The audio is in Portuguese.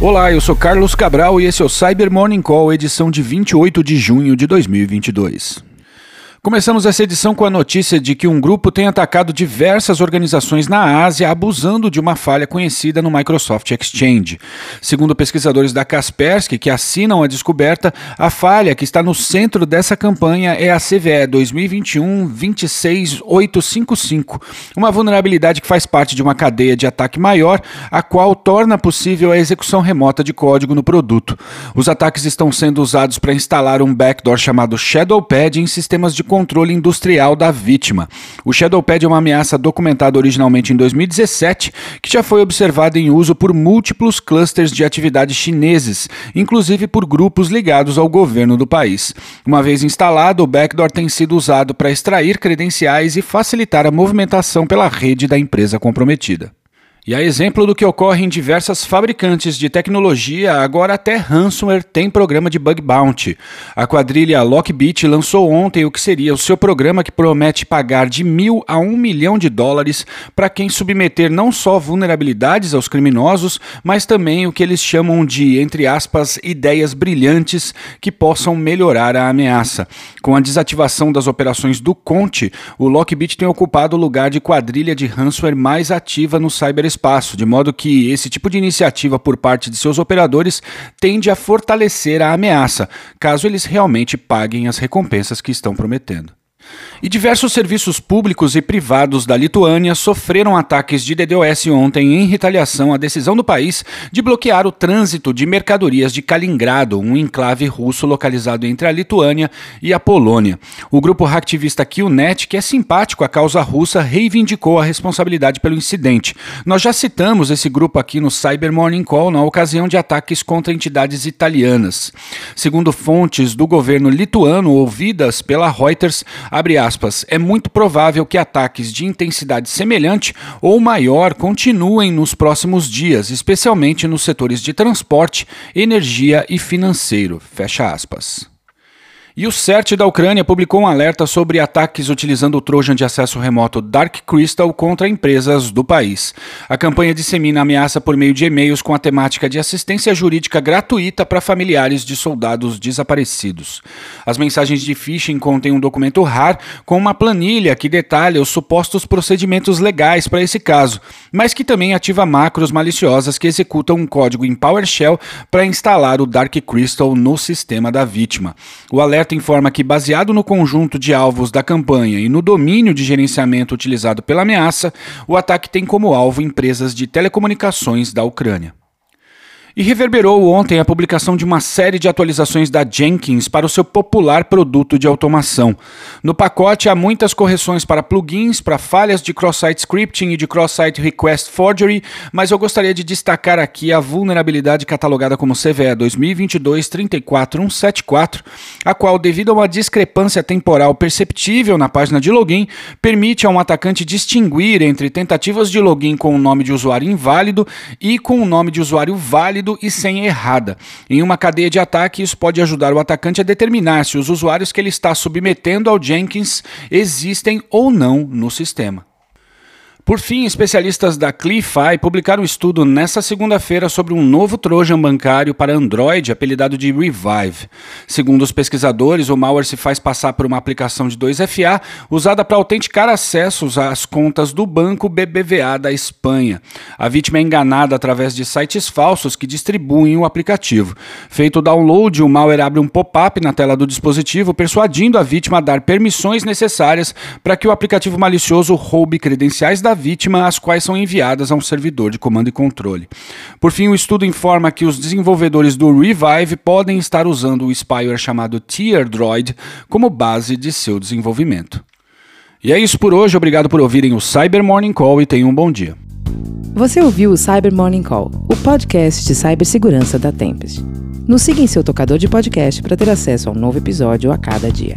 Olá, eu sou Carlos Cabral e esse é o Cyber Morning Call, edição de 28 de junho de 2022. Começamos essa edição com a notícia de que um grupo tem atacado diversas organizações na Ásia, abusando de uma falha conhecida no Microsoft Exchange. Segundo pesquisadores da Kaspersky, que assinam a descoberta, a falha que está no centro dessa campanha é a CVE 2021-26855, uma vulnerabilidade que faz parte de uma cadeia de ataque maior, a qual torna possível a execução remota de código no produto. Os ataques estão sendo usados para instalar um backdoor chamado Shadowpad em sistemas de controle industrial da vítima. O Shadowpad é uma ameaça documentada originalmente em 2017, que já foi observada em uso por múltiplos clusters de atividades chineses, inclusive por grupos ligados ao governo do país. Uma vez instalado, o backdoor tem sido usado para extrair credenciais e facilitar a movimentação pela rede da empresa comprometida. E a exemplo do que ocorre em diversas fabricantes de tecnologia, agora até ransomware tem programa de bug bounty. A quadrilha Lockbit lançou ontem o que seria o seu programa que promete pagar de mil a um milhão de dólares para quem submeter não só vulnerabilidades aos criminosos, mas também o que eles chamam de, entre aspas, ideias brilhantes que possam melhorar a ameaça. Com a desativação das operações do Conte, o Lockbit tem ocupado o lugar de quadrilha de ransomware mais ativa no cyberespaço espaço, de modo que esse tipo de iniciativa por parte de seus operadores tende a fortalecer a ameaça, caso eles realmente paguem as recompensas que estão prometendo. E diversos serviços públicos e privados da Lituânia sofreram ataques de DDoS ontem em retaliação à decisão do país de bloquear o trânsito de mercadorias de Kaliningrado, um enclave russo localizado entre a Lituânia e a Polônia. O grupo hacktivista QNet, que é simpático à causa russa, reivindicou a responsabilidade pelo incidente. Nós já citamos esse grupo aqui no Cyber Morning Call na ocasião de ataques contra entidades italianas. Segundo fontes do governo lituano ouvidas pela Reuters, abre aspas, é muito provável que ataques de intensidade semelhante ou maior continuem nos próximos dias, especialmente nos setores de transporte, energia e financeiro. Fecha aspas. E o CERT da Ucrânia publicou um alerta sobre ataques utilizando o Trojan de acesso remoto Dark Crystal contra empresas do país. A campanha dissemina ameaça por meio de e-mails com a temática de assistência jurídica gratuita para familiares de soldados desaparecidos. As mensagens de phishing contêm um documento RAR com uma planilha que detalha os supostos procedimentos legais para esse caso, mas que também ativa macros maliciosas que executam um código em PowerShell para instalar o Dark Crystal no sistema da vítima. O alerta informa que, baseado no conjunto de alvos da campanha e no domínio de gerenciamento utilizado pela ameaça, o ataque tem como alvo empresas de telecomunicações da Ucrânia. E reverberou ontem a publicação de uma série de atualizações da Jenkins para o seu popular produto de automação. No pacote há muitas correções para plugins, para falhas de cross-site scripting e de cross-site request forgery, mas eu gostaria de destacar aqui a vulnerabilidade catalogada como CVE 2022-34174, a qual, devido a uma discrepância temporal perceptível na página de login, permite a um atacante distinguir entre tentativas de login com o nome de usuário inválido e com o nome de usuário válido válido e senha errada. Em uma cadeia de ataque, isso pode ajudar o atacante a determinar se os usuários que ele está submetendo ao Jenkins existem ou não no sistema. Por fim, especialistas da CliFi publicaram um estudo nesta segunda-feira sobre um novo Trojan bancário para Android, apelidado de Revive. Segundo os pesquisadores, o malware se faz passar por uma aplicação de 2FA usada para autenticar acessos às contas do banco BBVA da Espanha. A vítima é enganada através de sites falsos que distribuem o aplicativo. Feito o download, o malware abre um pop-up na tela do dispositivo, persuadindo a vítima a dar permissões necessárias para que o aplicativo malicioso roube credenciais da vítima, as quais são enviadas a um servidor de comando e controle. Por fim, o estudo informa que os desenvolvedores do Revive podem estar usando o spyware chamado Teardroid como base de seu desenvolvimento. E é isso por hoje, obrigado por ouvirem o Cyber Morning Call e tenham um bom dia. Você ouviu o Cyber Morning Call, o podcast de cibersegurança da Tempest. Nos siga em seu tocador de podcast para ter acesso a um novo episódio a cada dia.